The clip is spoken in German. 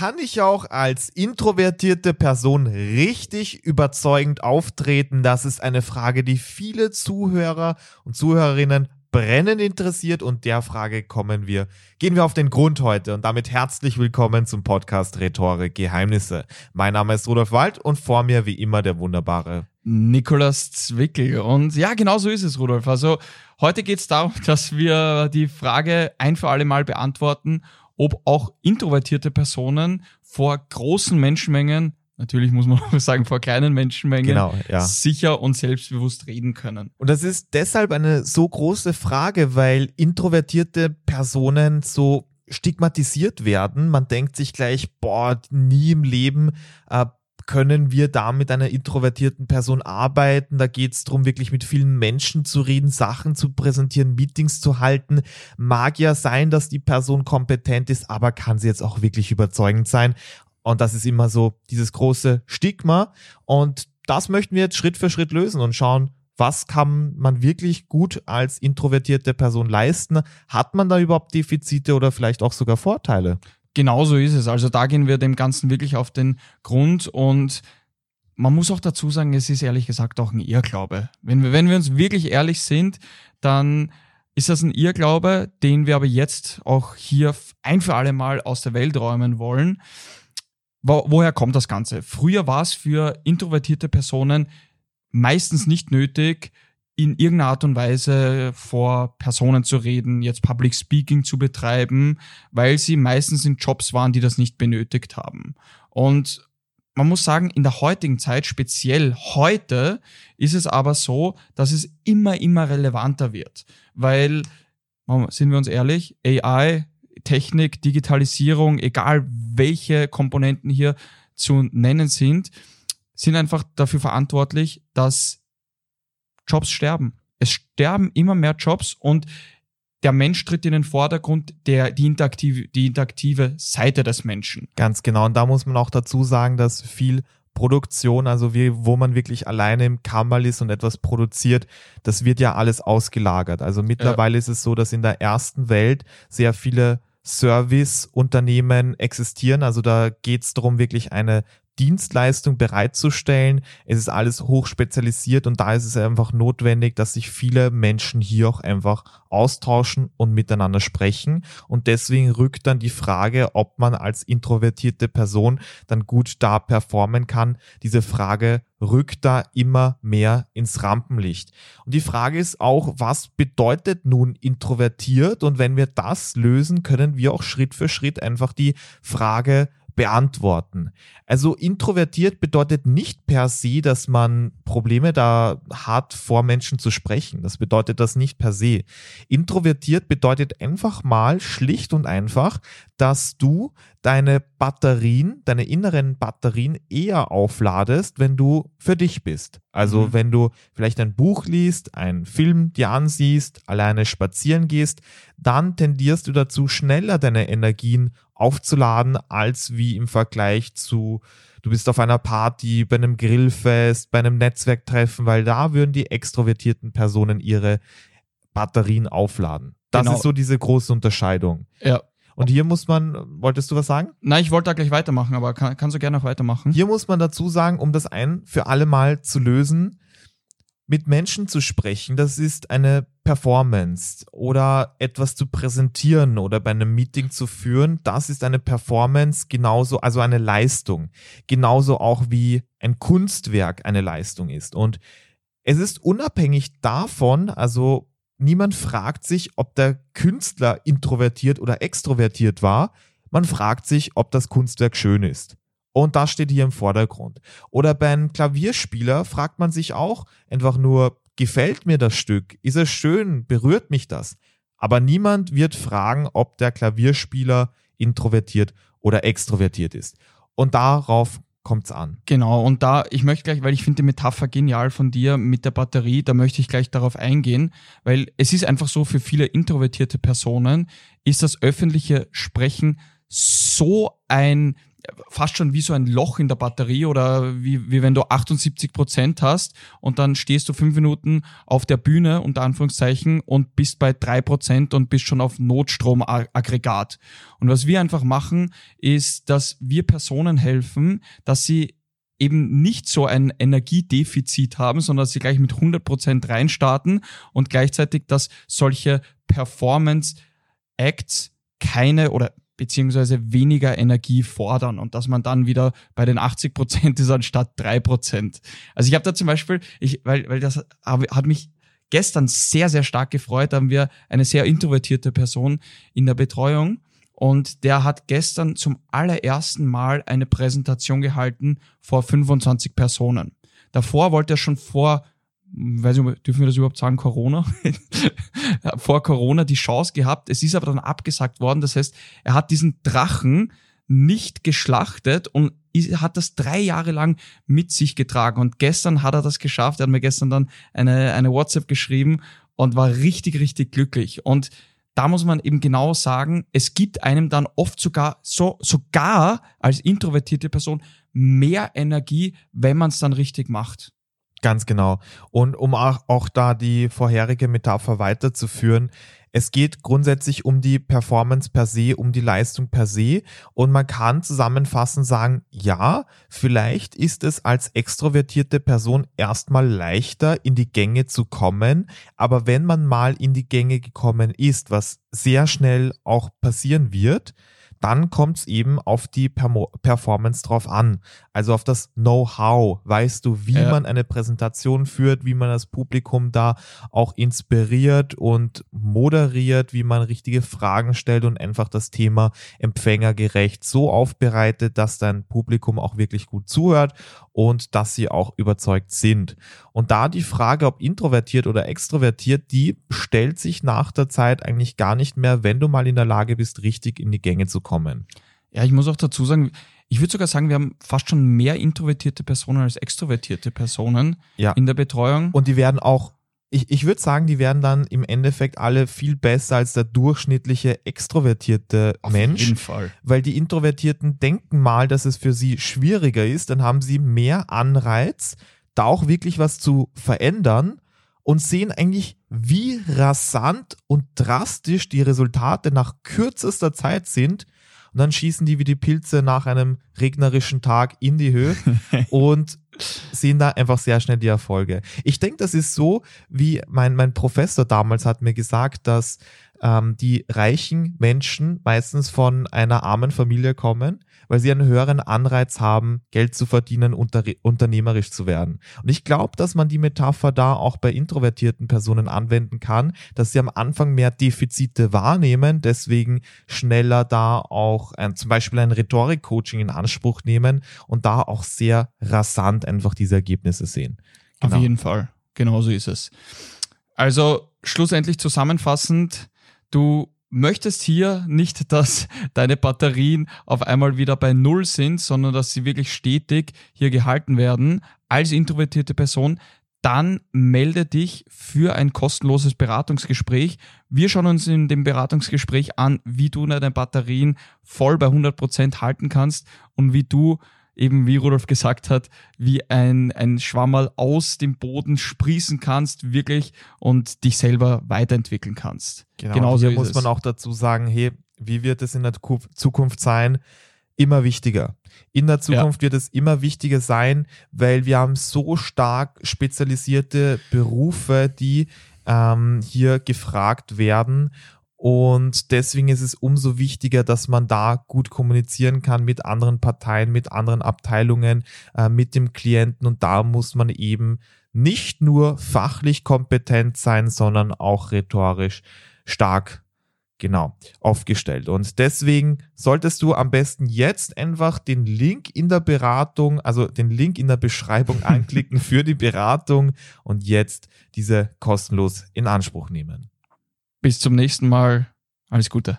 kann ich auch als introvertierte Person richtig überzeugend auftreten? Das ist eine Frage, die viele Zuhörer und Zuhörerinnen brennend interessiert und der Frage kommen wir, gehen wir auf den Grund heute und damit herzlich willkommen zum Podcast Rhetorik Geheimnisse. Mein Name ist Rudolf Wald und vor mir wie immer der wunderbare Nikolas Zwickel. Und ja, genau so ist es, Rudolf. Also heute geht es darum, dass wir die Frage ein für alle Mal beantworten, ob auch introvertierte Personen vor großen Menschenmengen natürlich muss man sagen, vor kleinen Menschenmengen genau, ja. sicher und selbstbewusst reden können. Und das ist deshalb eine so große Frage, weil introvertierte Personen so stigmatisiert werden. Man denkt sich gleich, boah, nie im Leben äh, können wir da mit einer introvertierten Person arbeiten. Da geht es darum, wirklich mit vielen Menschen zu reden, Sachen zu präsentieren, Meetings zu halten. Mag ja sein, dass die Person kompetent ist, aber kann sie jetzt auch wirklich überzeugend sein? Und das ist immer so dieses große Stigma. Und das möchten wir jetzt Schritt für Schritt lösen und schauen, was kann man wirklich gut als introvertierte Person leisten? Hat man da überhaupt Defizite oder vielleicht auch sogar Vorteile? Genau so ist es. Also da gehen wir dem Ganzen wirklich auf den Grund und man muss auch dazu sagen, es ist ehrlich gesagt auch ein Irrglaube. Wenn wir, wenn wir uns wirklich ehrlich sind, dann ist das ein Irrglaube, den wir aber jetzt auch hier ein für alle Mal aus der Welt räumen wollen. Wo, woher kommt das Ganze? Früher war es für introvertierte Personen meistens nicht nötig, in irgendeiner Art und Weise vor Personen zu reden, jetzt Public Speaking zu betreiben, weil sie meistens in Jobs waren, die das nicht benötigt haben. Und man muss sagen, in der heutigen Zeit, speziell heute, ist es aber so, dass es immer, immer relevanter wird. Weil, sind wir uns ehrlich, AI Technik, Digitalisierung, egal welche Komponenten hier zu nennen sind, sind einfach dafür verantwortlich, dass Jobs sterben. Es sterben immer mehr Jobs und der Mensch tritt in den Vordergrund, der, die, interaktive, die interaktive Seite des Menschen. Ganz genau. Und da muss man auch dazu sagen, dass viel Produktion, also wie, wo man wirklich alleine im Kammerl ist und etwas produziert, das wird ja alles ausgelagert. Also mittlerweile ja. ist es so, dass in der ersten Welt sehr viele Serviceunternehmen existieren. Also da geht es darum, wirklich eine Dienstleistung bereitzustellen. Es ist alles hochspezialisiert und da ist es einfach notwendig, dass sich viele Menschen hier auch einfach austauschen und miteinander sprechen. Und deswegen rückt dann die Frage, ob man als introvertierte Person dann gut da performen kann. Diese Frage rückt da immer mehr ins Rampenlicht. Und die Frage ist auch, was bedeutet nun introvertiert? Und wenn wir das lösen, können wir auch Schritt für Schritt einfach die Frage beantworten. Also introvertiert bedeutet nicht per se, dass man Probleme da hat, vor Menschen zu sprechen. Das bedeutet das nicht per se. Introvertiert bedeutet einfach mal schlicht und einfach, dass du deine Batterien, deine inneren Batterien eher aufladest, wenn du für dich bist. Also mhm. wenn du vielleicht ein Buch liest, einen Film dir ansiehst, alleine spazieren gehst, dann tendierst du dazu, schneller deine Energien aufzuladen, als wie im Vergleich zu, du bist auf einer Party, bei einem Grillfest, bei einem Netzwerktreffen, weil da würden die extrovertierten Personen ihre Batterien aufladen. Das genau. ist so diese große Unterscheidung. Ja. Und hier muss man, wolltest du was sagen? Nein, ich wollte da gleich weitermachen, aber kann, kannst du gerne noch weitermachen. Hier muss man dazu sagen, um das ein für alle Mal zu lösen, mit Menschen zu sprechen, das ist eine Performance oder etwas zu präsentieren oder bei einem Meeting zu führen, das ist eine Performance genauso, also eine Leistung, genauso auch wie ein Kunstwerk eine Leistung ist. Und es ist unabhängig davon, also niemand fragt sich, ob der Künstler introvertiert oder extrovertiert war, man fragt sich, ob das Kunstwerk schön ist. Und das steht hier im Vordergrund. Oder beim Klavierspieler fragt man sich auch einfach nur, gefällt mir das Stück? Ist es schön? Berührt mich das? Aber niemand wird fragen, ob der Klavierspieler introvertiert oder extrovertiert ist. Und darauf kommt es an. Genau, und da, ich möchte gleich, weil ich finde die Metapher genial von dir mit der Batterie, da möchte ich gleich darauf eingehen, weil es ist einfach so, für viele introvertierte Personen ist das öffentliche Sprechen so ein fast schon wie so ein Loch in der Batterie oder wie, wie wenn du 78 Prozent hast und dann stehst du fünf Minuten auf der Bühne, unter Anführungszeichen, und bist bei drei Prozent und bist schon auf Notstromaggregat. Und was wir einfach machen, ist, dass wir Personen helfen, dass sie eben nicht so ein Energiedefizit haben, sondern dass sie gleich mit 100 Prozent reinstarten und gleichzeitig, dass solche Performance-Acts keine oder beziehungsweise weniger Energie fordern und dass man dann wieder bei den 80 Prozent ist anstatt drei Prozent. Also ich habe da zum Beispiel, ich, weil, weil das hat mich gestern sehr, sehr stark gefreut, haben wir eine sehr introvertierte Person in der Betreuung und der hat gestern zum allerersten Mal eine Präsentation gehalten vor 25 Personen. Davor wollte er schon vor weiß ich, dürfen wir das überhaupt sagen, Corona? vor Corona die Chance gehabt. Es ist aber dann abgesagt worden. Das heißt, er hat diesen Drachen nicht geschlachtet und hat das drei Jahre lang mit sich getragen. Und gestern hat er das geschafft. Er hat mir gestern dann eine, eine WhatsApp geschrieben und war richtig, richtig glücklich. Und da muss man eben genau sagen, es gibt einem dann oft sogar so, sogar als introvertierte Person mehr Energie, wenn man es dann richtig macht. Ganz genau. Und um auch, auch da die vorherige Metapher weiterzuführen, es geht grundsätzlich um die Performance per se, um die Leistung per se. Und man kann zusammenfassend sagen, ja, vielleicht ist es als extrovertierte Person erstmal leichter, in die Gänge zu kommen. Aber wenn man mal in die Gänge gekommen ist, was sehr schnell auch passieren wird, dann kommt es eben auf die Performance drauf an. Also auf das Know-how. Weißt du, wie ja. man eine Präsentation führt, wie man das Publikum da auch inspiriert und moderiert, wie man richtige Fragen stellt und einfach das Thema empfängergerecht so aufbereitet, dass dein Publikum auch wirklich gut zuhört und dass sie auch überzeugt sind. Und da die Frage, ob introvertiert oder extrovertiert, die stellt sich nach der Zeit eigentlich gar nicht mehr, wenn du mal in der Lage bist, richtig in die Gänge zu kommen. Ja, ich muss auch dazu sagen, ich würde sogar sagen, wir haben fast schon mehr introvertierte Personen als extrovertierte Personen ja. in der Betreuung. Und die werden auch ich, ich würde sagen, die werden dann im Endeffekt alle viel besser als der durchschnittliche extrovertierte Auf Mensch. Auf jeden Fall. Weil die Introvertierten denken mal, dass es für sie schwieriger ist, dann haben sie mehr Anreiz, da auch wirklich was zu verändern und sehen eigentlich, wie rasant und drastisch die Resultate nach kürzester Zeit sind. Und dann schießen die wie die Pilze nach einem regnerischen Tag in die Höhe. und sehen da einfach sehr schnell die Erfolge. Ich denke, das ist so, wie mein, mein Professor damals hat mir gesagt, dass ähm, die reichen Menschen meistens von einer armen Familie kommen, weil sie einen höheren Anreiz haben, Geld zu verdienen, unter, unternehmerisch zu werden. Und ich glaube, dass man die Metapher da auch bei introvertierten Personen anwenden kann, dass sie am Anfang mehr Defizite wahrnehmen, deswegen schneller da auch ein, zum Beispiel ein Rhetorik-Coaching in Anspruch nehmen und da auch sehr rasant einfach diese Ergebnisse sehen. Genau. Auf jeden Fall. Genauso ist es. Also schlussendlich zusammenfassend, Du möchtest hier nicht, dass deine Batterien auf einmal wieder bei Null sind, sondern dass sie wirklich stetig hier gehalten werden als introvertierte Person, dann melde dich für ein kostenloses Beratungsgespräch. Wir schauen uns in dem Beratungsgespräch an, wie du deine Batterien voll bei 100 Prozent halten kannst und wie du eben wie Rudolf gesagt hat, wie ein, ein Schwammerl aus dem Boden sprießen kannst, wirklich und dich selber weiterentwickeln kannst. Genau, Genauso hier muss man auch dazu sagen, hey, wie wird es in der Zukunft sein? Immer wichtiger. In der Zukunft ja. wird es immer wichtiger sein, weil wir haben so stark spezialisierte Berufe, die ähm, hier gefragt werden und deswegen ist es umso wichtiger, dass man da gut kommunizieren kann mit anderen Parteien, mit anderen Abteilungen, äh, mit dem Klienten. Und da muss man eben nicht nur fachlich kompetent sein, sondern auch rhetorisch stark genau aufgestellt. Und deswegen solltest du am besten jetzt einfach den Link in der Beratung, also den Link in der Beschreibung anklicken für die Beratung und jetzt diese kostenlos in Anspruch nehmen. Bis zum nächsten Mal. Alles Gute.